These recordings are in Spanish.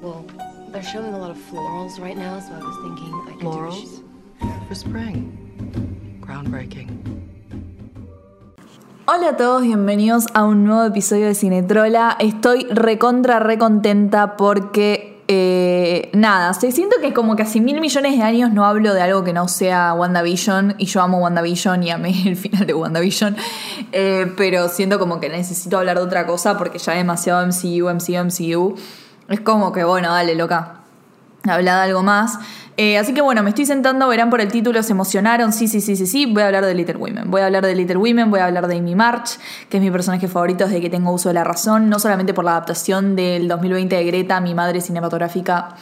Well, they're showing a lot of florals right now, so I was thinking I could Florals? For spring. Groundbreaking. Hola a todos, bienvenidos a un nuevo episodio de Cinetrola. Estoy recontra, recontenta porque, eh, nada, se siento que como que hace mil millones de años no hablo de algo que no sea WandaVision y yo amo WandaVision y amé el final de WandaVision, eh, pero siento como que necesito hablar de otra cosa porque ya demasiado MCU, MCU, MCU. Es como que, bueno, dale, loca, habla de algo más. Eh, así que bueno, me estoy sentando, verán por el título, se emocionaron, sí, sí, sí, sí, sí, voy a hablar de Little Women, voy a hablar de Little Women, voy a hablar de Amy March, que es mi personaje favorito desde que tengo uso de la razón, no solamente por la adaptación del 2020 de Greta, mi madre cinematográfica,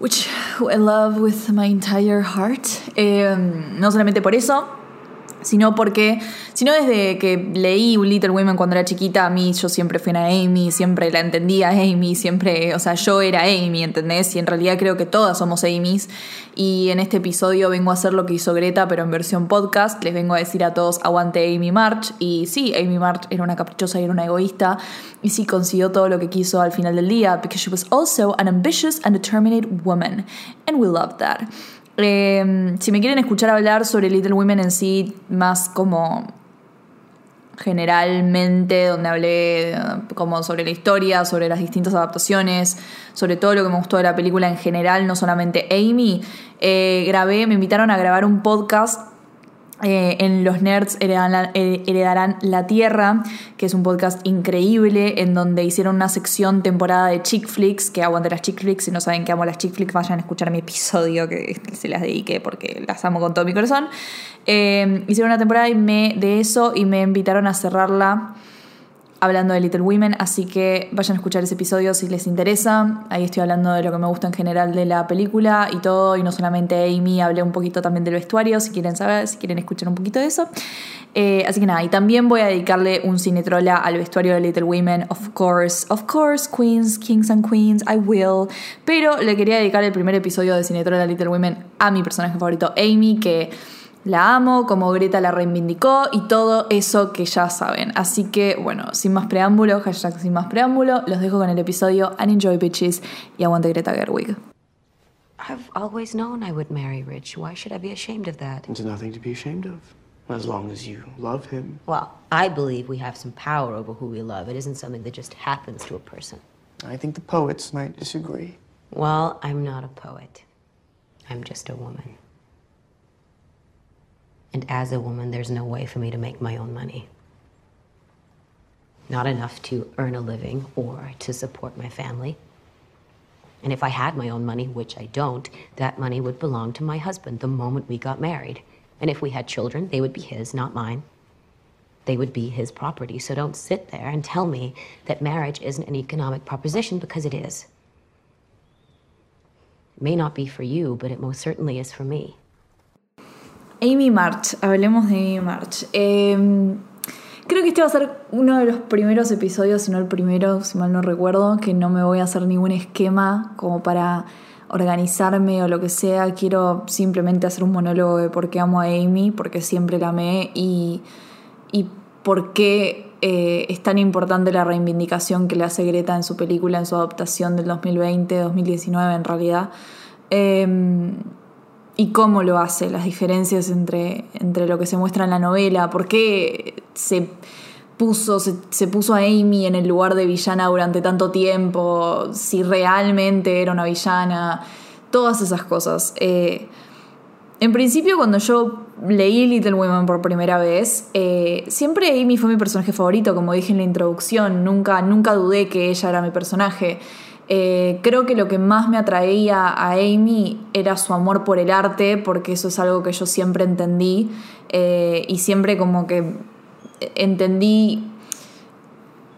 which I love with my entire heart, eh, no solamente por eso, sino porque, sino desde que leí Little Women cuando era chiquita, a mí yo siempre fui una Amy, siempre la entendía Amy, siempre, o sea, yo era Amy, ¿entendés? Y en realidad creo que todas somos Amy's. Y en este episodio vengo a hacer lo que hizo Greta, pero en versión podcast. Les vengo a decir a todos, aguante Amy March. Y sí, Amy March era una caprichosa y era una egoísta. Y sí consiguió todo lo que quiso al final del día, because she was also an ambitious and determined woman. And we love that. Eh, si me quieren escuchar hablar sobre Little Women en sí, más como generalmente, donde hablé eh, como sobre la historia, sobre las distintas adaptaciones, sobre todo lo que me gustó de la película en general, no solamente Amy, eh, grabé, me invitaron a grabar un podcast eh, en Los Nerds heredarán la, heredarán la, Tierra, que es un podcast increíble en donde hicieron una sección temporada de chick flicks, que aguante las chick flicks, si no saben que amo las chick flicks, vayan a escuchar mi episodio que se las dediqué porque las amo con todo mi corazón. Eh, hicieron una temporada de eso y me invitaron a cerrarla hablando de Little Women, así que vayan a escuchar ese episodio si les interesa. Ahí estoy hablando de lo que me gusta en general de la película y todo, y no solamente Amy, hablé un poquito también del vestuario, si quieren saber, si quieren escuchar un poquito de eso. Eh, así que nada, y también voy a dedicarle un cinetrola al vestuario de Little Women, of course, of course, Queens, Kings and Queens, I will. Pero le quería dedicar el primer episodio de cinetrola Little Women a mi personaje favorito, Amy, que la amo, como Greta la reivindicó y todo eso que ya saben. Así que, bueno, sin más preámbulo, hashtag sin más preámbulo, los dejo con el episodio and enjoy bitches y aguante Greta Gerwig. I've always known I would marry Rich. Why should I be ashamed of that? There's nothing to be ashamed of. As long as you love him. Well, I believe we have some power over who we love. It isn't something that just happens to a person. I think the poets might disagree. Well, I'm not a poet. I'm just a woman. And as a woman, there's no way for me to make my own money. Not enough to earn a living or to support my family. And if I had my own money, which I don't, that money would belong to my husband the moment we got married. And if we had children, they would be his, not mine. They would be his property. So don't sit there and tell me that marriage isn't an economic proposition because it is. It may not be for you, but it most certainly is for me. Amy March, hablemos de Amy March. Eh, creo que este va a ser uno de los primeros episodios, si no el primero, si mal no recuerdo, que no me voy a hacer ningún esquema como para organizarme o lo que sea. Quiero simplemente hacer un monólogo de por qué amo a Amy, porque siempre la amé y, y por qué eh, es tan importante la reivindicación que le hace Greta en su película, en su adaptación del 2020, 2019 en realidad. Eh, y cómo lo hace, las diferencias entre, entre lo que se muestra en la novela, por qué se puso, se, se, puso a Amy en el lugar de villana durante tanto tiempo, si realmente era una villana, todas esas cosas. Eh, en principio, cuando yo leí Little Women por primera vez, eh, siempre Amy fue mi personaje favorito, como dije en la introducción, nunca, nunca dudé que ella era mi personaje. Eh, creo que lo que más me atraía a Amy era su amor por el arte, porque eso es algo que yo siempre entendí eh, y siempre como que entendí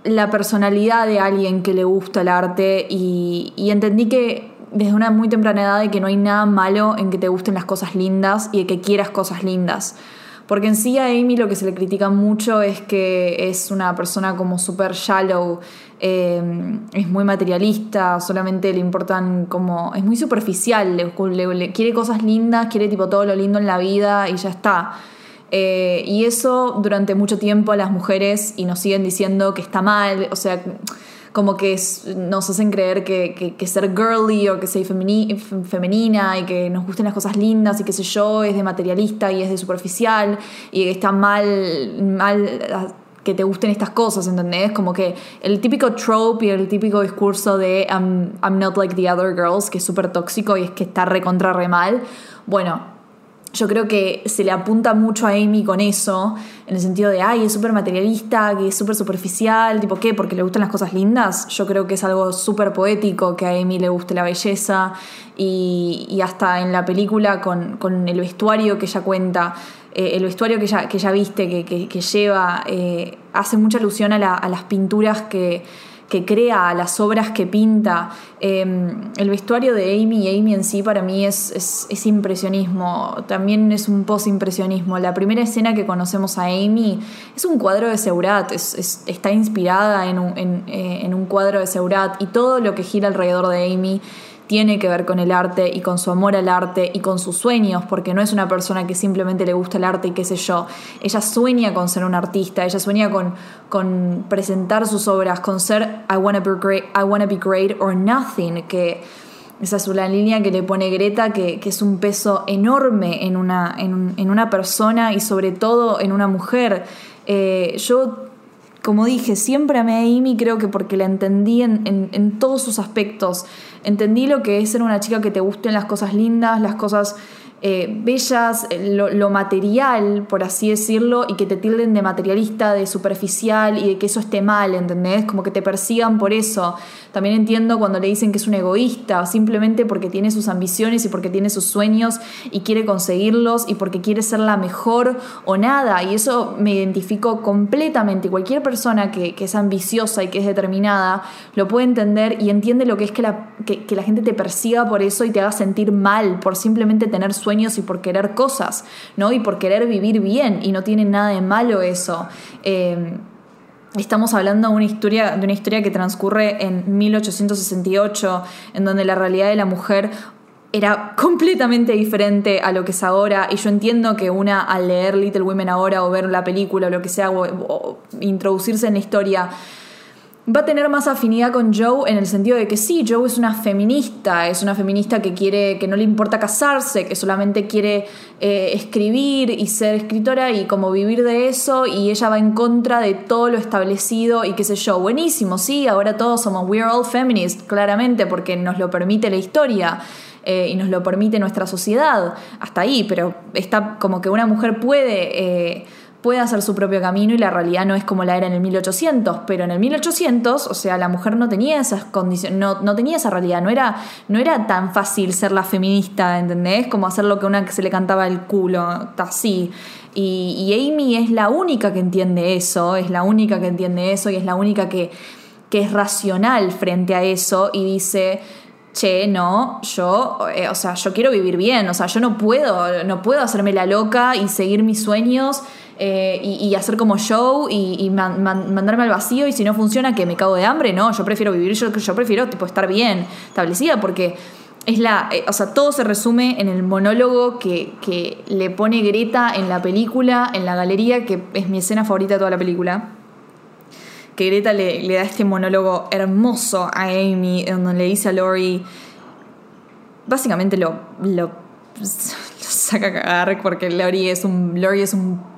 la personalidad de alguien que le gusta el arte y, entendí que desde una muy temprana edad de que no hay nada malo en que te gusten las cosas lindas y de que quieras cosas lindas. Porque en sí a Amy lo que se le critica mucho es que es una persona como súper shallow, eh, es muy materialista, solamente le importan como... es muy superficial, le, quiere cosas lindas, quiere tipo todo lo lindo en la vida y ya está. Eh, y eso durante mucho tiempo a las mujeres y nos siguen diciendo que está mal, o sea, como que nos hacen creer que, que- que ser girly o que ser femenina y que nos gusten las cosas lindas y qué sé yo es de materialista y es de superficial y está mal, mal ah, que te gusten estas cosas, ¿entendés? Como que el típico trope y el típico discurso de I'm, I'm not like the other girls, que es súper tóxico y es que está recontra re mal. Bueno, yo creo que se le apunta mucho a Amy con eso, en el sentido de, ay, es súper materialista, que es súper superficial, tipo, ¿qué? Porque le gustan las cosas lindas. Yo creo que es algo súper poético que a Amy le guste la belleza y, y hasta en la película con, con el vestuario que ella cuenta, eh, el vestuario que ella, que ella viste, que, que- lleva, eh, hace mucha alusión a las pinturas que que crea, las obras que pinta. Eh, el vestuario de Amy y Amy en sí para mí es, es, es impresionismo, también es un post-impresionismo. La primera escena que conocemos a Amy es un cuadro de Seurat, es- es- está inspirada en un, eh, en un cuadro de Seurat y todo lo que gira alrededor de Amy tiene que ver con el arte y con su amor al arte y con sus sueños, porque no es una persona que simplemente le gusta el arte y qué sé yo. Ella sueña con ser una artista, ella sueña con, con presentar sus obras, con ser I wanna be great, I wanna be great or nothing, que esa es una línea que le pone Greta, que, que es un peso enorme en una, en, un- en una persona y sobre todo en una mujer. Eh, yo como dije, siempre amé a Amy, creo que porque la entendí en, en- en todos sus aspectos. Entendí lo que es ser una chica que te gusten las cosas lindas, las cosas eh, bellas, eh, lo, lo material, por así decirlo, y que te tilden de materialista, de superficial y de que eso esté mal, ¿entendés? Como que te persigan por eso. También entiendo cuando le dicen que es un egoísta, simplemente porque tiene sus ambiciones y porque tiene sus sueños y quiere conseguirlos y porque quiere ser la mejor o nada. Y eso me identifico completamente. Cualquier persona que, que es ambiciosa y que es determinada lo puede entender y entiende lo que es que la, que, que la gente te persiga por eso y te haga sentir mal por simplemente tener sueños y por querer cosas, ¿no? Y por querer vivir bien y no tiene nada de malo eso. Eh, Estamos hablando de una, historia, de una historia que transcurre en 1868, en donde la realidad de la mujer era completamente diferente a lo que es ahora. Y yo entiendo que una al leer Little Women ahora o ver la película o lo que sea, o introducirse en la historia, va a tener más afinidad con Joe en el sentido de que sí, Joe es una feminista, es una feminista que quiere, que no le importa casarse, que solamente quiere eh, escribir y ser escritora y como vivir de eso y ella va en contra de todo lo establecido y qué sé yo, buenísimo, sí, ahora todos somos we're all feminists, claramente, porque nos lo permite la historia. eh, y nos lo permite nuestra sociedad, hasta ahí, pero está como que una mujer puede eh, puede hacer su propio camino y la realidad no es como la era en el 1800, pero en el 1800, o sea, la mujer no tenía esas condiciones, no, no tenía esa realidad, no era, no era tan fácil ser la feminista, ¿entendés? Como hacer lo que una que se le cantaba el culo, así. Y, y Amy es la única que entiende eso, es la única que entiende eso y es la única que, que es racional frente a eso y dice, che, no, yo, eh, o sea, yo quiero vivir bien, o sea, yo no puedo, no puedo hacerme la loca y seguir mis sueños eh, y, hacer como show y, y man- man- mandarme al vacío y si no funciona que me cago de hambre, no, yo prefiero vivir, yo, yo prefiero tipo estar bien establecida porque es la, eh, o sea, todo se resume en el monólogo que, que le pone Greta en la película, en la galería, que es mi escena favorita de toda la película que Greta le, le da este monólogo hermoso a Amy, donde le dice a Lori, básicamente lo, lo, lo saca a cagar porque Lori es un, Lori es un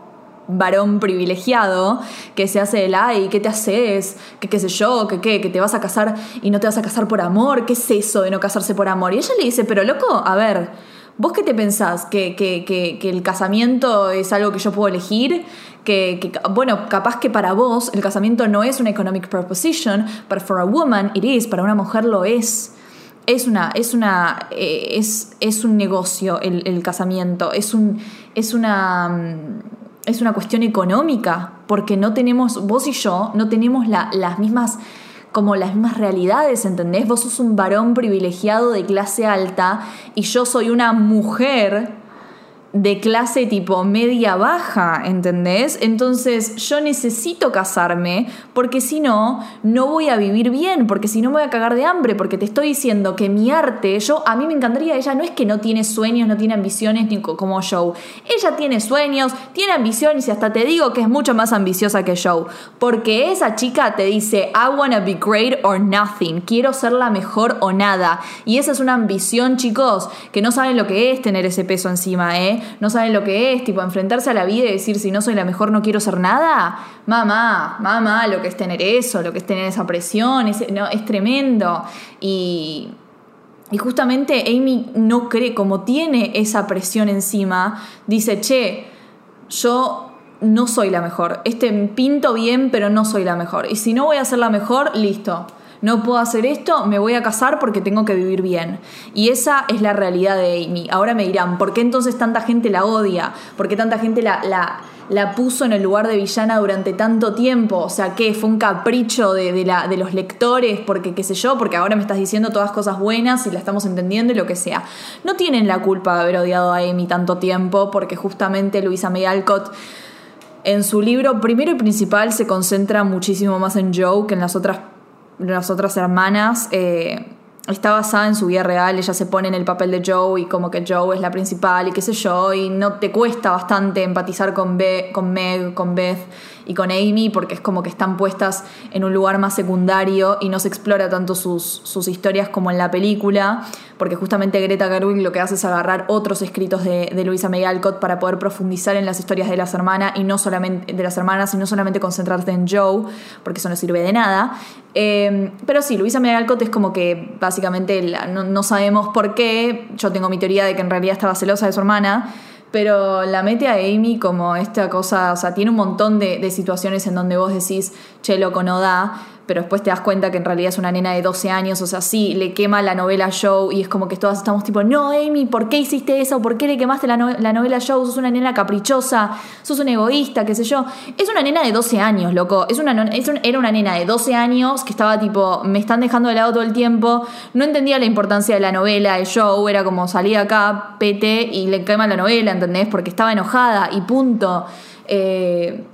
varón privilegiado que se hace el ay, ¿qué te haces? ¿Qué qué sé yo? ¿Qué qué? ¿Que te vas a casar y no te vas a casar por amor? ¿Qué es eso de no casarse por amor? Y ella le dice, pero loco, a ver, ¿vos qué te pensás? ¿Que, que, que, el casamiento es algo que yo puedo elegir? Que, que, bueno, capaz que para vos el casamiento no es una economic proposition, but for a woman it is, para una mujer lo es. Es una, es una, eh, es, es un negocio el, el casamiento, es un, es una, mm, es una cuestión económica, porque no tenemos, vos y yo, no tenemos la- las mismas, como las mismas realidades, ¿entendés? Vos sos un varón privilegiado de clase alta y yo soy una mujer de clase tipo media baja, ¿entendés? Entonces yo necesito casarme porque si no, no voy a vivir bien, porque si no me voy a cagar de hambre, porque te estoy diciendo que mi arte, yo a mí me encantaría, ella no es que no tiene sueños, no tiene ambiciones ni co- como Joe, ella tiene sueños, tiene ambiciones y hasta te digo que es mucho más ambiciosa que Joe, porque esa chica te dice, I wanna be great or nothing, quiero ser la mejor o nada, y esa es una ambición, chicos, que no saben lo que es tener ese peso encima, ¿eh? No saben lo que es, tipo, enfrentarse a la vida y decir, si no soy la mejor, no quiero ser nada. Mamá, mamá, lo que es tener eso, lo que es tener esa presión, ese- no, es tremendo. Y, y justamente Amy no cree, como tiene esa presión encima, dice, che, yo no soy la mejor. Este pinto bien, pero no soy la mejor. Y si no voy a ser la mejor, listo. No puedo hacer esto, me voy a casar porque tengo que vivir bien. Y esa es la realidad de Amy. Ahora me dirán, ¿por qué entonces tanta gente la odia? ¿Por qué tanta gente la, la, la puso en el lugar de villana durante tanto tiempo? O sea, ¿qué? ¿Fue un capricho de, la, de los lectores? Porque, qué sé yo, porque ahora me estás diciendo todas cosas buenas y la estamos entendiendo y lo que sea. No tienen la culpa de haber odiado a Amy tanto tiempo porque justamente Luisa May Alcott en su libro, primero y principal, se concentra muchísimo más en Joe que en las otras, las otras hermanas. Eh, está basada en su vida real, ella se pone en el papel de Joe y como que Joe es la principal y qué sé yo, y no te cuesta bastante empatizar con, Be- con Meg, con Beth y con Amy porque es como que están puestas en un lugar más secundario y no se explora tanto sus, sus historias como en la película, porque justamente Greta Gerwig lo que hace es agarrar otros escritos de, de Louisa May Alcott para poder profundizar en las historias de las hermanas y no solamente de las hermanas y no solamente concentrarte en Joe, porque eso no sirve de nada. Eh, pero sí, Luisa Alcott es como que básicamente no sabemos por qué. Yo tengo mi teoría de que en realidad estaba celosa de su hermana. Pero la mete a Amy como esta cosa, o sea, tiene un montón de, de situaciones en donde vos decís, che, loco, no da, pero después te das cuenta que en realidad es una nena de 12 años, o sea, sí, le quema la novela Joe y es como que todas estamos tipo, no, Amy, ¿por qué hiciste eso? ¿Por qué le quemaste la, no- la novela Joe? Sos una nena caprichosa, sos un egoísta, qué sé yo. Es una nena de 12 años, loco, es una, era una nena de 12 años que estaba tipo, me están dejando de lado todo el tiempo, no entendía la importancia de la novela de Joe, era como salía acá, pete, y le quema la novela, ¿entendés? Porque estaba enojada y punto. Eh,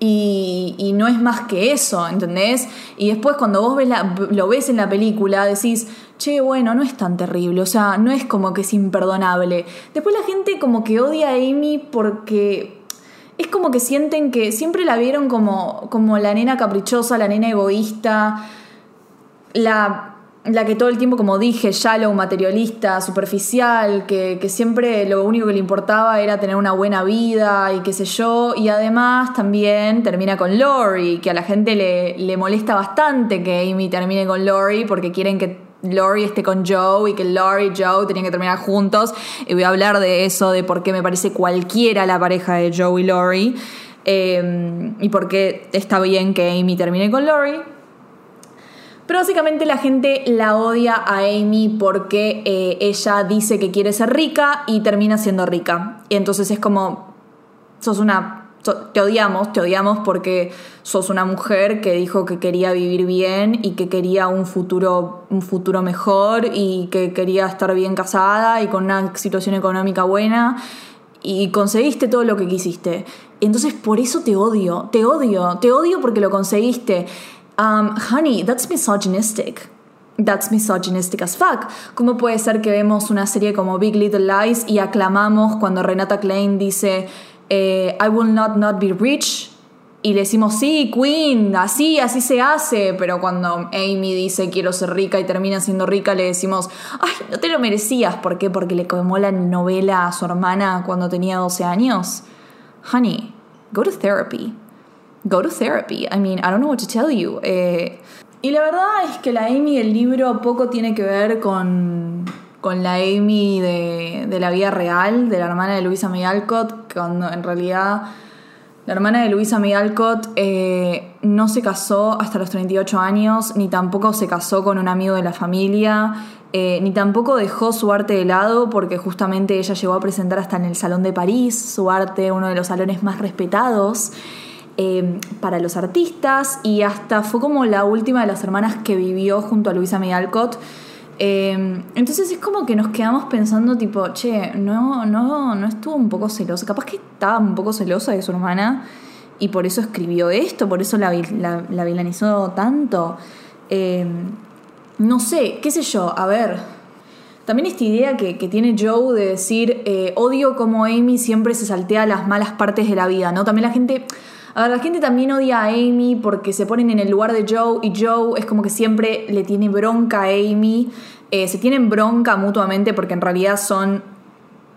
y, no es más que eso, ¿entendés? Y después cuando vos ves la- lo ves en la película, decís, che, bueno, no es tan terrible, o sea, no es como que es imperdonable. Después la gente como que odia a Amy porque es como que sienten que siempre la vieron como, como la nena caprichosa, la nena egoísta, la, la que todo el tiempo, como dije, shallow, materialista, superficial, que, siempre lo único que le importaba era tener una buena vida y qué sé yo. Y además también termina con Lori, que a la gente le, le molesta bastante que Amy termine con Lori porque quieren que Lori esté con Joe y que Lori y Joe tenían que terminar juntos. Y voy a hablar de eso, de por qué me parece cualquiera la pareja de Joe y Lori. eh, y por qué está bien que Amy termine con Lori. Pero básicamente la gente la odia a Amy porque eh, ella dice que quiere ser rica y termina siendo rica. Y entonces es como, sos una, te odiamos, te odiamos porque sos una mujer que dijo que quería vivir bien y que quería un futuro, un futuro mejor y que quería estar bien casada y con una situación económica buena y conseguiste todo lo que quisiste. Entonces por eso te odio, te odio, te odio porque lo conseguiste. Um, honey, that's misogynistic. That's misogynistic as fuck. ¿Cómo puede ser que vemos una serie como Big Little Lies y aclamamos cuando Renata Klein dice eh, I will not not be rich? Y le decimos, sí, Queen, así, así se hace. Pero cuando Amy dice quiero ser rica y termina siendo rica, le decimos, ay, no te lo merecías. ¿Por qué? Porque le quemó la novela a su hermana cuando tenía 12 años. Honey, go to therapy. Go to therapy. I mean, I don't know what to tell you. Eh, y la verdad es que la Amy del libro poco tiene que ver con, con la Amy de, de la vida real, de la hermana de Luisa May Alcott, cuando en realidad la hermana de Luisa May Alcott eh, no se casó hasta los 38 años, ni tampoco se casó con un amigo de la familia, eh, ni tampoco dejó su arte de lado, porque justamente ella llegó a presentar hasta en el Salón de París su arte, uno de los salones más respetados eh, para los artistas, y hasta fue como la última de las hermanas que vivió junto a Luisa May. Eh, entonces es como que nos quedamos pensando, tipo, che, no, no, no estuvo un poco celosa. Capaz que estaba un poco celosa de su hermana y por eso escribió esto, por eso la, vil- la, la vilanizó tanto. Eh, no sé, qué sé yo, a ver. También esta idea que, que tiene Joe de decir, eh, odio como Amy siempre se saltea las malas partes de la vida, ¿no? También la gente, a ver, la gente también odia a Amy porque se ponen en el lugar de Joe y Joe es como que siempre le tiene bronca a Amy, Eh, se tienen bronca mutuamente porque en realidad son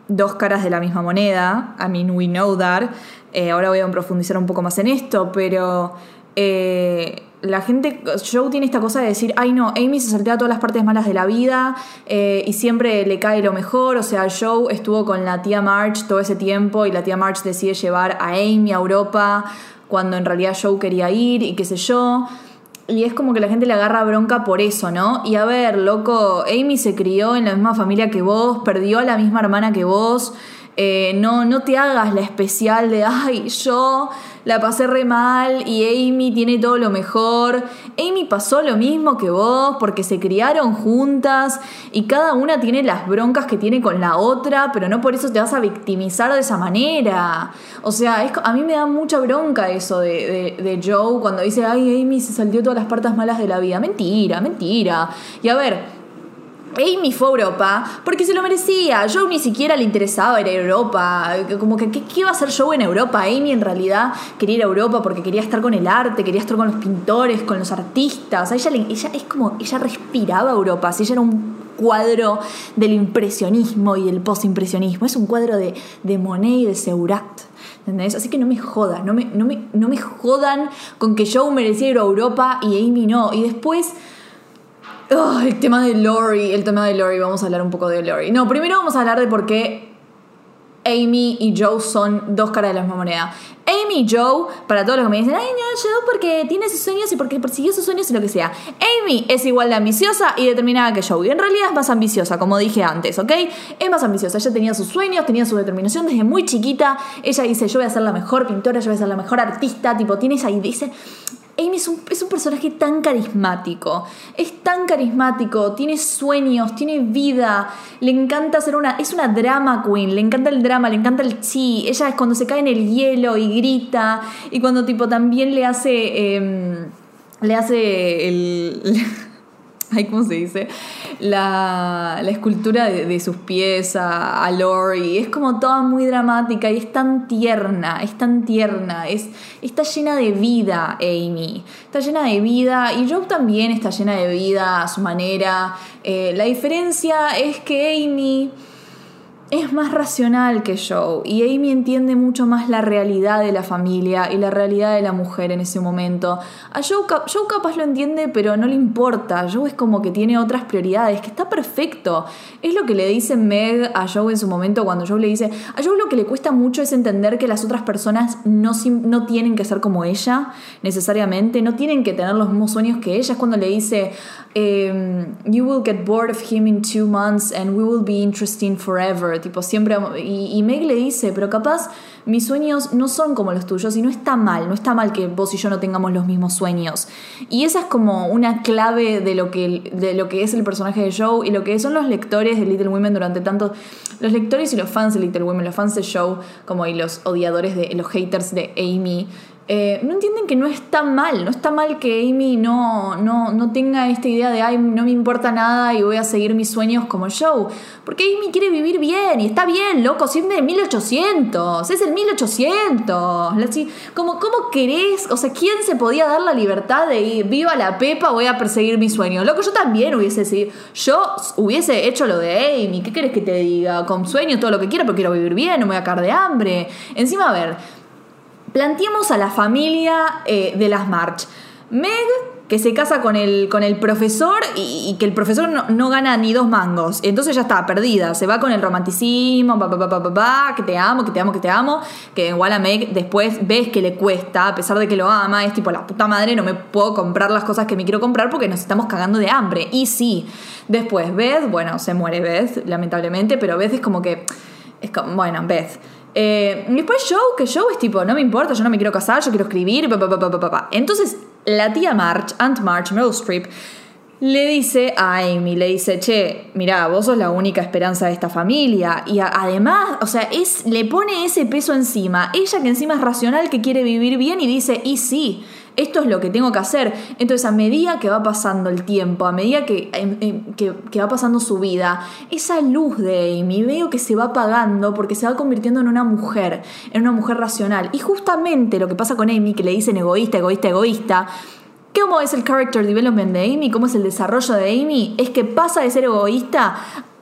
dos caras de la misma moneda. I mean, we know that. Eh, ahora voy a profundizar un poco más en esto, pero eh, la gente, Joe tiene esta cosa de decir, ay no, Amy se saltea todas las partes malas de la vida eh, y siempre le cae lo mejor. O sea, Joe estuvo con la tía March todo ese tiempo y la tía March decide llevar a Amy a Europa cuando en realidad Joe quería ir y qué sé yo. Y es como que la gente le agarra bronca por eso, ¿no? Y a ver, loco, Amy se crió en la misma familia que vos, perdió a la misma hermana que vos. Eh, no, no te hagas la especial de, ay, yo la pasé re mal y Amy tiene todo lo mejor. Amy pasó lo mismo que vos porque se criaron juntas y cada una tiene las broncas que tiene con la otra, pero no por eso te vas a victimizar de esa manera. O sea, a mí me da mucha bronca eso de, de- Joe cuando dice, ay, Amy se saltió todas las partes malas de la vida. Mentira, mentira. Y a ver, Amy fue a Europa porque se lo merecía. Joe ni siquiera le interesaba ir a Europa. Como que, ¿qué, iba a hacer Joe en Europa? Amy en realidad quería ir a Europa porque quería estar con el arte, quería estar con los pintores, con los artistas. Ella es como, ella respiraba Europa. Si ella era un cuadro del impresionismo y del postimpresionismo. Es un cuadro de, de Monet y de Seurat. ¿Entendés? Así que no me jodan, no me, no, me, no me jodan con que Joe merecía ir a Europa y Amy no. Y después El tema de Lori, el tema de Lori, vamos a hablar un poco de Lori. No, primero vamos a hablar de por qué Amy y Joe son dos caras de la misma moneda. Amy y Joe, para todos los que me dicen, ay, no, Joe porque tiene sus sueños y porque persiguió sus sueños y lo que sea. Amy es igual de ambiciosa y determinada que Joe. Y en realidad es más ambiciosa, como dije antes, ¿ok? Es más ambiciosa. Ella tenía sus sueños, tenía su determinación desde muy chiquita. Ella dice, yo voy a ser la mejor pintora, yo voy a ser la mejor artista. Tipo, tiene esa idea. Dice, Amy es un, personaje tan carismático, es tan carismático, tiene sueños, tiene vida, le encanta ser una, es una drama queen, le encanta el drama, le encanta el chi, ella es cuando se cae en el hielo y grita, y cuando tipo también le hace, em, le hace el... Ay, ¿cómo se dice? La, la escultura de, sus pies a, Lori. Es como toda muy dramática y es tan tierna, es tan tierna. Es, está llena de vida, Amy. Está llena de vida y Joe también está llena de vida a su manera. Eh, la diferencia es que Amy es más racional que Joe y Amy entiende mucho más la realidad de la familia y la realidad de la mujer en ese momento. A Joe, Joe capaz lo entiende pero no le importa, Joe es como que tiene otras prioridades, que está perfecto. Es lo que le dice Meg a Joe en su momento cuando Joe le dice, a Joe lo que le cuesta mucho es entender que las otras personas no, no tienen que ser como ella necesariamente, no tienen que tener los mismos sueños que ella. Es cuando le dice, em, you will get bored of him in two months and we will be interesting forever. Tipo, siempre. Y, Meg le dice, pero capaz mis sueños no son como los tuyos y no está mal, no está mal que vos y yo no tengamos los mismos sueños. Y esa es como una clave de lo que, de lo que es el personaje de Joe y lo que son los lectores de Little Women durante tanto. Los lectores y los fans de Little Women, los fans de Joe, como y los odiadores de. los haters de Amy. Eh, no entienden que no está mal, no está mal que Amy no, no, no tenga esta idea de, ay, no me importa nada y voy a seguir mis sueños como Joe. Porque Amy quiere vivir bien y está bien, loco, siempre en 1800, es el 1800. La chi- ¿Cómo, ¿Cómo querés? O sea, ¿quién se podía dar la libertad de ir, viva la Pepa, voy a perseguir mis sueños? Loco, yo también hubiese sido, yo hubiese hecho lo de Amy, ¿qué querés que te diga? Con sueños, todo lo que quiero, pero quiero vivir bien, no me voy a caer de hambre. Encima, a ver, Planteemos a la familia eh, de las March. Meg, que se casa con el, con el profesor y, que el profesor no, no gana ni dos mangos. Entonces ya está, perdida. Se va con el romanticismo, pa, pa, pa, que te amo, que te amo, que te amo. Que igual a Meg después ves que le cuesta, a pesar de que lo ama. Es tipo, la puta madre, no me puedo comprar las cosas que me quiero comprar porque nos estamos cagando de hambre. Y sí, después Beth, bueno, se muere Beth, lamentablemente, pero Beth es como que... Es como, bueno, Beth. Eh, después Joe, que Joe es tipo, no me importa, yo no me quiero casar, yo quiero escribir, pa, pa, pa. Entonces, la tía March, Aunt March, Meryl Streep, le dice a Amy, le dice, che, mira, vos sos la única esperanza de esta familia. Y además, o sea, es, le pone ese peso encima. Ella que encima es racional, que quiere vivir bien y dice, y sí, esto es lo que tengo que hacer. Entonces, a medida que va pasando el tiempo, a medida que, em, em, que, que va pasando su vida, esa luz de Amy veo que se va apagando porque se va convirtiendo en una mujer, en una mujer racional. Y justamente lo que pasa con Amy, que le dicen egoísta, egoísta, egoísta, ¿Cómo es el character development de Amy? ¿Cómo es el desarrollo de Amy? Es que pasa de ser egoísta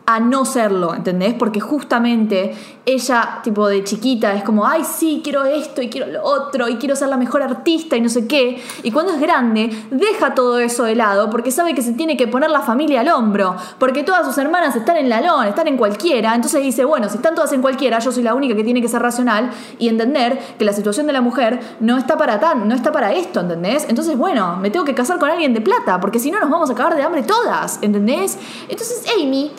a no serlo, ¿entendés? Porque justamente ella, tipo de chiquita, es como, ay, sí, quiero esto y quiero lo otro y quiero ser la mejor artista y no sé qué. Y cuando es grande, deja todo eso de lado porque sabe que se tiene que poner la familia al hombro, porque todas sus hermanas están en la lona, están en cualquiera. Entonces dice, bueno, si están todas en cualquiera, yo soy la única que tiene que ser racional y entender que la situación de la mujer no está para tan, no está para esto, ¿entendés? Entonces, bueno, me tengo que casar con alguien de plata, porque si no nos vamos a acabar de hambre todas, ¿entendés? Entonces Amy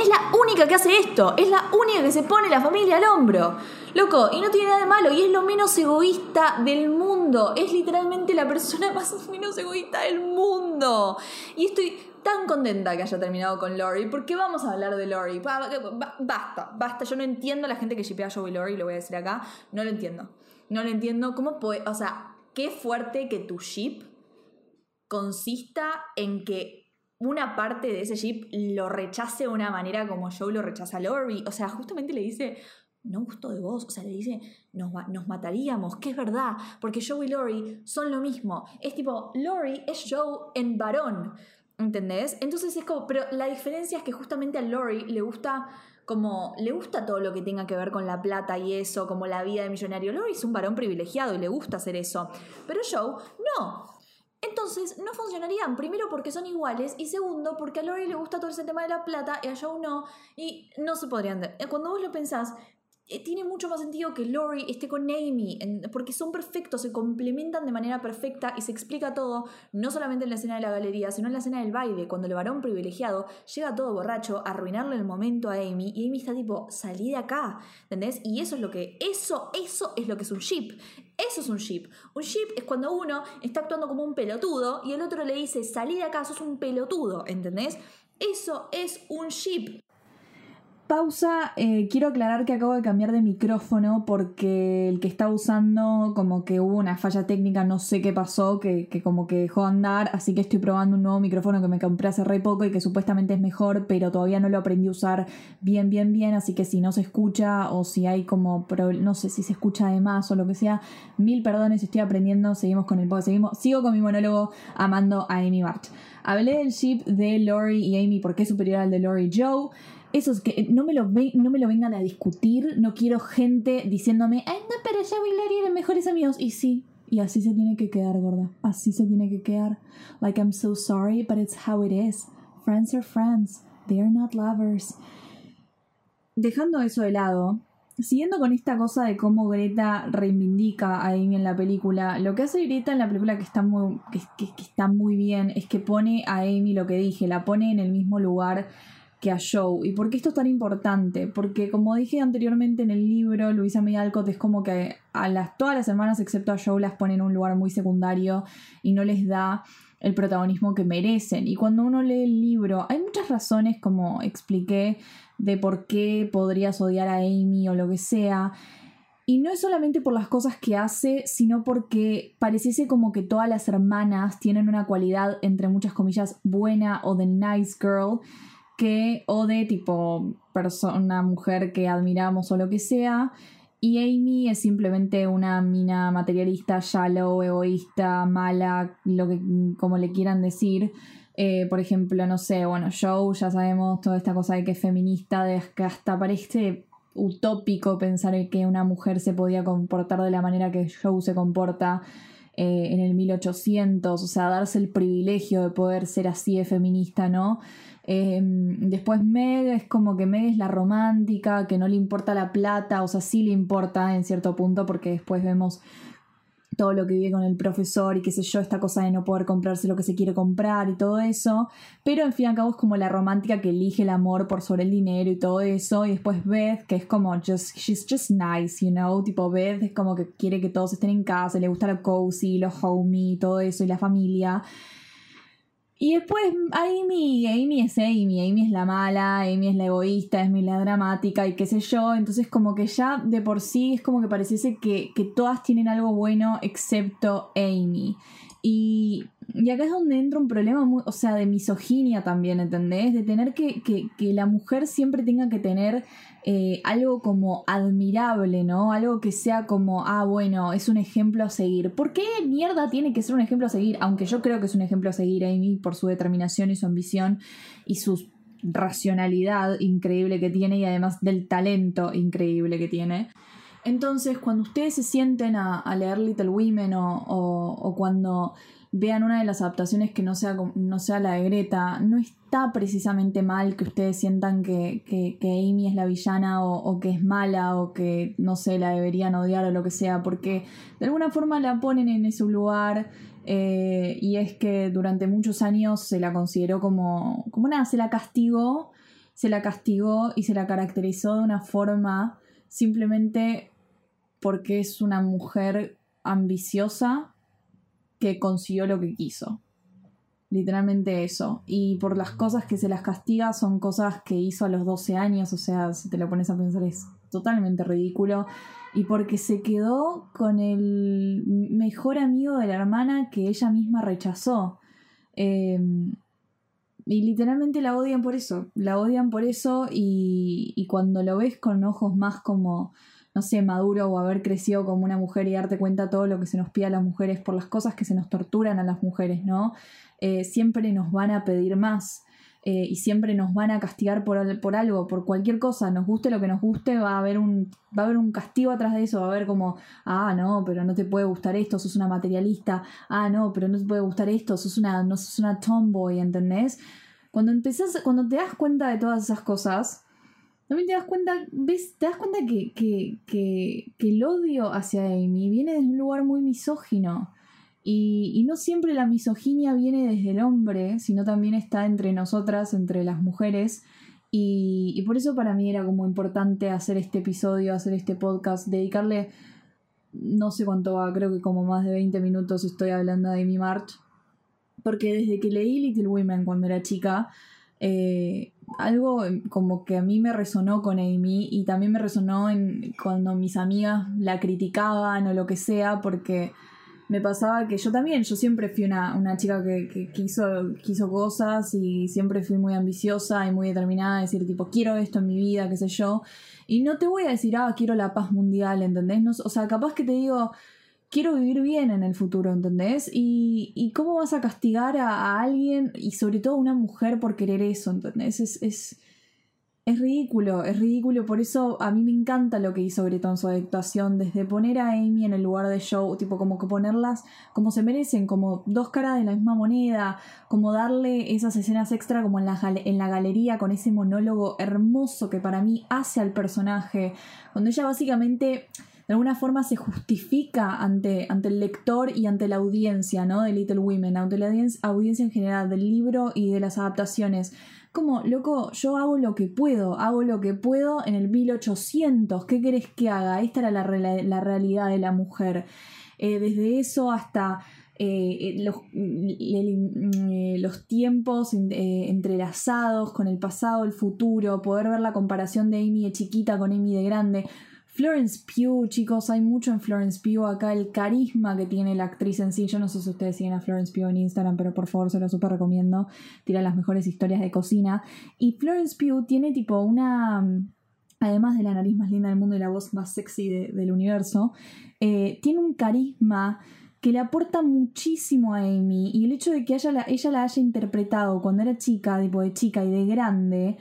es la única que hace esto, es la única que se pone la familia al hombro. Loco, y no tiene nada de malo, y es lo menos egoísta del mundo. Es literalmente la persona más menos egoísta del mundo. Y estoy tan contenta que haya terminado con Lori, porque vamos a hablar de Lori. Ba- ba- Basta, basta. Yo no entiendo a la gente que shipea a Joey Lori, lo voy a decir acá. No lo entiendo. No lo entiendo. ¿Cómo puede.? O sea, qué fuerte que tu ship consista en que una parte de ese ship lo rechace de una manera como Joe lo rechaza a Lori. O sea, justamente le dice, no gusto de vos. O sea, le dice, nos, nos mataríamos, que es verdad, porque Joe y Lori son lo mismo. Es tipo, Lori es Joe en varón. ¿Entendés? Entonces es como, pero la diferencia es que justamente a Lori le gusta como le gusta todo lo que tenga que ver con la plata y eso, como la vida de millonario. Lori es un varón privilegiado y le gusta hacer eso. Pero Joe, no. Entonces, no funcionarían. Primero porque son iguales y segundo porque a Lori le gusta todo ese tema de la plata y a Joe no. Y no se podrían... de- Cuando vos lo pensás, eh, tiene mucho más sentido que Lori esté con Amy, porque son perfectos, se complementan de manera perfecta y se explica todo, no solamente en la escena de la galería, sino en la escena del baile, cuando el varón privilegiado llega todo borracho a arruinarle el momento a Amy y Amy está tipo, salí de acá, ¿entendés? Y eso es lo que, eso, eso es lo que es un ship. Eso es un ship. Un ship es cuando uno está actuando como un pelotudo y el otro le dice, salí de acá, sos un pelotudo, ¿entendés? Eso es un ship. Pausa, eh, quiero aclarar que acabo de cambiar de micrófono porque el que estaba usando como que hubo una falla técnica, no sé qué pasó, que, que como que dejó de andar, así que estoy probando un nuevo micrófono que me compré hace re poco y que supuestamente es mejor, pero todavía no lo aprendí a usar bien, bien, bien, así que si no se escucha o si hay como, no sé si se escucha de más o lo que sea, mil perdones, estoy aprendiendo, seguimos con el podcast, seguimos, sigo con mi monólogo amando a Amy March. Hablé del ship de Lori y Amy porque es superior al de Lori y Joe. Eso es que no me, lo no me lo vengan a discutir. No quiero gente diciéndome, ay, no, pero Joe y Lori eran mejores amigos. Y sí, y así se tiene que quedar, gorda. Así se tiene que quedar. Like, I'm so sorry, but it's how it is. Friends are friends. They are not lovers. Dejando eso de lado, siguiendo con esta cosa de cómo Greta reivindica a Amy en la película, lo que hace Greta en la película que está muy, que, que- que está muy bien es que pone a Amy lo que dije, la pone en el mismo lugar que a Joe. ¿Y por qué esto es tan importante? Porque como dije anteriormente en el libro, Luisa May es como que a las, todas las hermanas excepto a Joe las pone en un lugar muy secundario y no les da el protagonismo que merecen. Y cuando uno lee el libro, hay muchas razones, como expliqué, de por qué podrías odiar a Amy o lo que sea. Y no es solamente por las cosas que hace, sino porque pareciese como que todas las hermanas tienen una cualidad, entre muchas comillas, buena o de nice girl, que, o de tipo persona, mujer que admiramos o lo que sea. Y Amy es simplemente una mina materialista, shallow, egoísta, mala, lo que como le quieran decir. Eh, por ejemplo, no sé, bueno, Joe, ya sabemos toda esta cosa de que es feminista, que hasta parece utópico pensar en que una mujer se podía comportar de la manera que Joe se comporta eh, en el 1800, o sea, darse el privilegio de poder ser así de feminista, ¿no? Eh, después Meg es como que Meg es la romántica, que no le importa la plata, o sea, sí le importa en cierto punto porque después vemos todo lo que vive con el profesor y qué sé yo, esta cosa de no poder comprarse lo que se quiere comprar y todo eso, pero en fin y al cabo es como la romántica que elige el amor por sobre el dinero y todo eso, y después Beth, que es como just, she's just nice, you know, tipo Beth es como que quiere que todos estén en casa, le gusta lo cozy, lo homey, todo eso y la familia. Y después Amy, Amy es Amy, Amy es la mala, Amy es la egoísta, Amy es la dramática y qué sé yo. Entonces como que ya de por sí es como que pareciese que, que todas tienen algo bueno excepto Amy. Y, y acá es donde entra un problema, muy, o sea, de misoginia también, ¿entendés? De tener que, que, que la mujer siempre tenga que tener eh, algo como admirable, ¿no? Algo que sea como, ah, bueno, es un ejemplo a seguir. ¿Por qué mierda tiene que ser un ejemplo a seguir? Aunque yo creo que es un ejemplo a seguir Amy por su determinación y su ambición y su racionalidad increíble que tiene y además del talento increíble que tiene. Entonces, cuando ustedes se sienten a, leer Little Women o, o, cuando vean una de las adaptaciones que no sea, no sea la de Greta, no está precisamente mal que ustedes sientan que, que, que Amy es la villana o, que es mala o que, no sé, la deberían odiar o lo que sea, porque de alguna forma la ponen en ese lugar. Eh, y es que durante muchos años se la consideró como, como nada, se la castigó, se la castigó y se la caracterizó de una forma simplemente porque es una mujer ambiciosa que consiguió lo que quiso. Literalmente eso. Y por las cosas que se las castiga son cosas que hizo a los 12 años, o sea, si te lo pones a pensar es totalmente ridículo. Y porque se quedó con el mejor amigo de la hermana que ella misma rechazó. Eh, y literalmente la odian por eso. La odian por eso y, y cuando lo ves con ojos más como no sé, maduro o haber crecido como una mujer y darte cuenta todo lo que se nos pide a las mujeres por las cosas que se nos torturan a las mujeres, ¿no? Eh, siempre nos van a pedir más. Eh, y siempre nos van a castigar por, por, algo, por cualquier cosa, nos guste lo que nos guste, va a haber un, va a haber un castigo atrás de eso, va a haber como, ah, no, pero no te puede gustar esto, sos una materialista, ah, no, pero no te puede gustar esto, sos una, no sos una tomboy, ¿entendés? Cuando empezás, cuando te das cuenta de todas esas cosas, también te das cuenta, ves, te das cuenta que, que, que, el odio hacia Amy viene desde un lugar muy misógino. Y, y, no siempre la misoginia viene desde el hombre, sino también está entre nosotras, entre las mujeres. Y, y por eso para mí era como importante hacer este episodio, hacer este podcast, dedicarle, no sé cuánto va, creo que como más de 20 minutos estoy hablando de Amy March. Porque desde que leí Little Women cuando era chica, eh, algo como que a mí me resonó con Amy y también me resonó en, cuando mis amigas la criticaban o lo que sea, porque me pasaba que yo también, yo siempre fui una, una chica que, que quiso, quiso cosas y siempre fui muy ambiciosa y muy determinada a decir tipo, quiero esto en mi vida, qué sé yo. Y no te voy a decir, ah, quiero la paz mundial, ¿entendés? No, o sea, capaz que te digo, quiero vivir bien en el futuro, ¿entendés? Y, y cómo vas a castigar a, alguien y sobre todo a una mujer por querer eso, ¿entendés? Es, es, es ridículo, es ridículo. Por eso a mí me encanta lo que hizo Greta en su adaptación, desde poner a Amy en el lugar de show, tipo como que ponerlas como se merecen, como dos caras de la misma moneda, como darle esas escenas extra como en la, en la galería con ese monólogo hermoso que para mí hace al personaje, donde ella básicamente de alguna forma se justifica ante, ante el lector y ante la audiencia, ¿no? De Little Women, ante la audiencia, en general, del libro y de las adaptaciones. Como, loco, yo hago lo que puedo, hago lo que puedo en el 1800, ¿qué querés que haga? Esta era la, la realidad de la mujer. Eh, desde eso hasta eh, los, eh, los, tiempos eh, entrelazados con el pasado, el futuro, poder ver la comparación de Amy de chiquita con Amy de grande. Florence Pugh, chicos, hay mucho en Florence Pugh acá, el carisma que tiene la actriz en sí. Yo no sé si ustedes siguen a Florence Pugh en Instagram, pero por favor se lo súper recomiendo. Tira las mejores historias de cocina. Y Florence Pugh tiene tipo una. Además de la nariz más linda del mundo y la voz más sexy de, del universo, eh, tiene un carisma que le aporta muchísimo a Amy. Y el hecho de que la, ella la haya interpretado cuando era chica, tipo de chica y de grande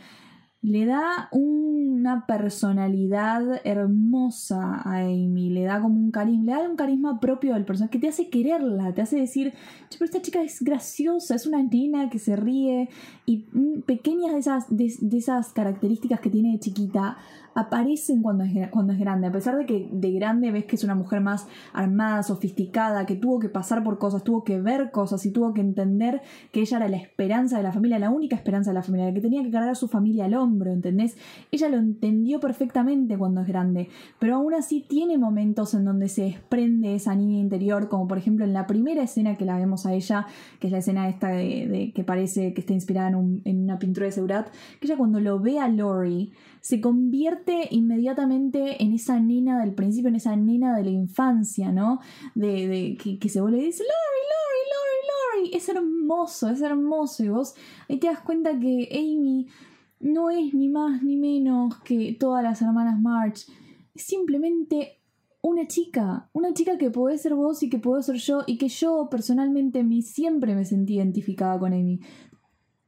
le da una personalidad hermosa a Amy, le da como un carisma, le da un carisma propio del personaje que te hace quererla, te hace decir, pero esta chica es graciosa, es una nena que se ríe y pequeñas de esas, de, de esas características que tiene de chiquita aparecen cuando es, cuando es grande. A pesar de que de grande ves que es una mujer más armada, sofisticada, que tuvo que pasar por cosas, tuvo que ver cosas y tuvo que entender que ella era la esperanza de la familia, la única esperanza de la familia, que tenía que cargar a su familia al hombro, ¿entendés? Ella lo entendió perfectamente cuando es grande, pero aún así tiene momentos en donde se desprende esa niña interior, como por ejemplo en la primera escena que la vemos a ella, que es la escena esta de, que parece que está inspirada en, en una pintura de Seurat, que ella cuando lo ve a Lori, se convierte inmediatamente en esa nena del principio, en esa nena de la infancia, ¿no? De, que, se vuelve y dice, Lori, Lori, Lori, Lori. Es hermoso, es hermoso. Y vos ahí te das cuenta que Amy no es ni más ni menos que todas las hermanas March. Es simplemente una chica, una chica que puede ser vos y que puedo ser yo y que yo personalmente me, siempre me sentí identificada con Amy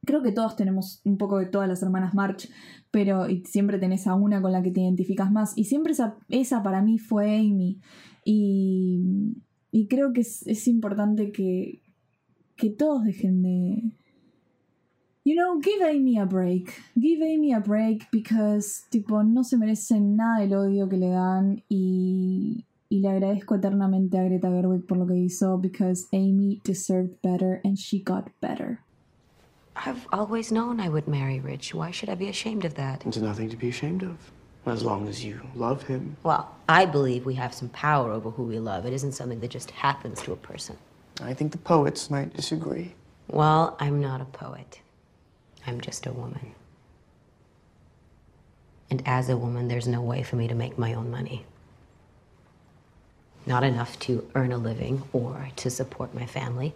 creo que todos tenemos un poco de todas las hermanas March, pero siempre tenés a una con la que te identificas más. Y siempre esa, esa para mí fue Amy. Y, y creo que es, importante que, que todos dejen de... You know, give Amy a break. Give Amy a break because, tipo, no se merecen nada del odio que le dan y, y le agradezco eternamente a Greta Gerwig por lo que hizo because Amy deserved better and she got better. I've always known I would marry Rich. Why should I be ashamed of that? There's nothing to be ashamed of. As long as you love him. Well, I believe we have some power over who we love. It isn't something that just happens to a person. I think the poets might disagree. Well, I'm not a poet. I'm just a woman. And as a woman, there's no way for me to make my own money. Not enough to earn a living or to support my family.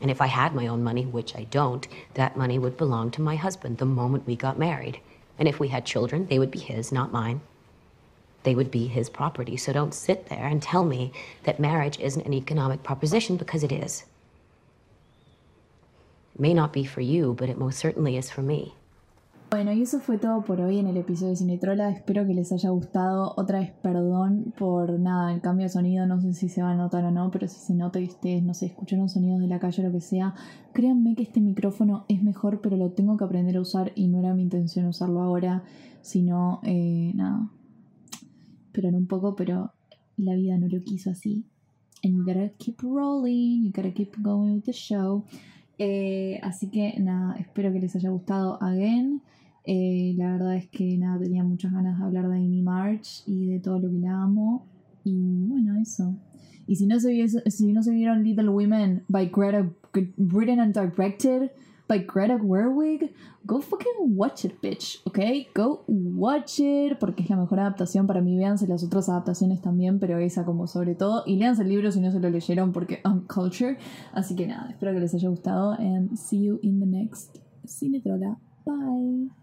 And if I had my own money, which I don't, that money would belong to my husband the moment we got married. And if we had children, they would be his, not mine. They would be his property. So don't sit there and tell me that marriage isn't an economic proposition because it is. It may not be for you, but it most certainly is for me. Bueno, y eso fue todo por hoy en el episodio de Cinetrola. Espero que les haya gustado. Otra vez, perdón por nada, el cambio de sonido. No sé si se va a notar o no, pero si se nota y ustedes, no sé, escucharon sonidos de la calle o lo que sea, créanme que este micrófono es mejor, pero lo tengo que aprender a usar y no era mi intención usarlo ahora, sino, eh, nada. Pero un poco, pero la vida no lo quiso así. And you gotta keep rolling, you gotta keep going with the show. Eh, así que nada, espero que les haya gustado again. Eh, la verdad es que nada, tenía muchas ganas de hablar de Amy March y de todo lo que la amo. Y bueno, eso. Y si no se, vieron Little Women by Greta, written and directed by Greta Gerwig, go fucking watch it, bitch, ¿ok? Go watch it, porque es la mejor adaptación para mí. Véanse las otras adaptaciones también, pero esa como sobre todo. Y léanse el libro si no se lo leyeron, porque I'm culture. Así que nada, espero que les haya gustado. And see you in the next Cinetrola. Bye.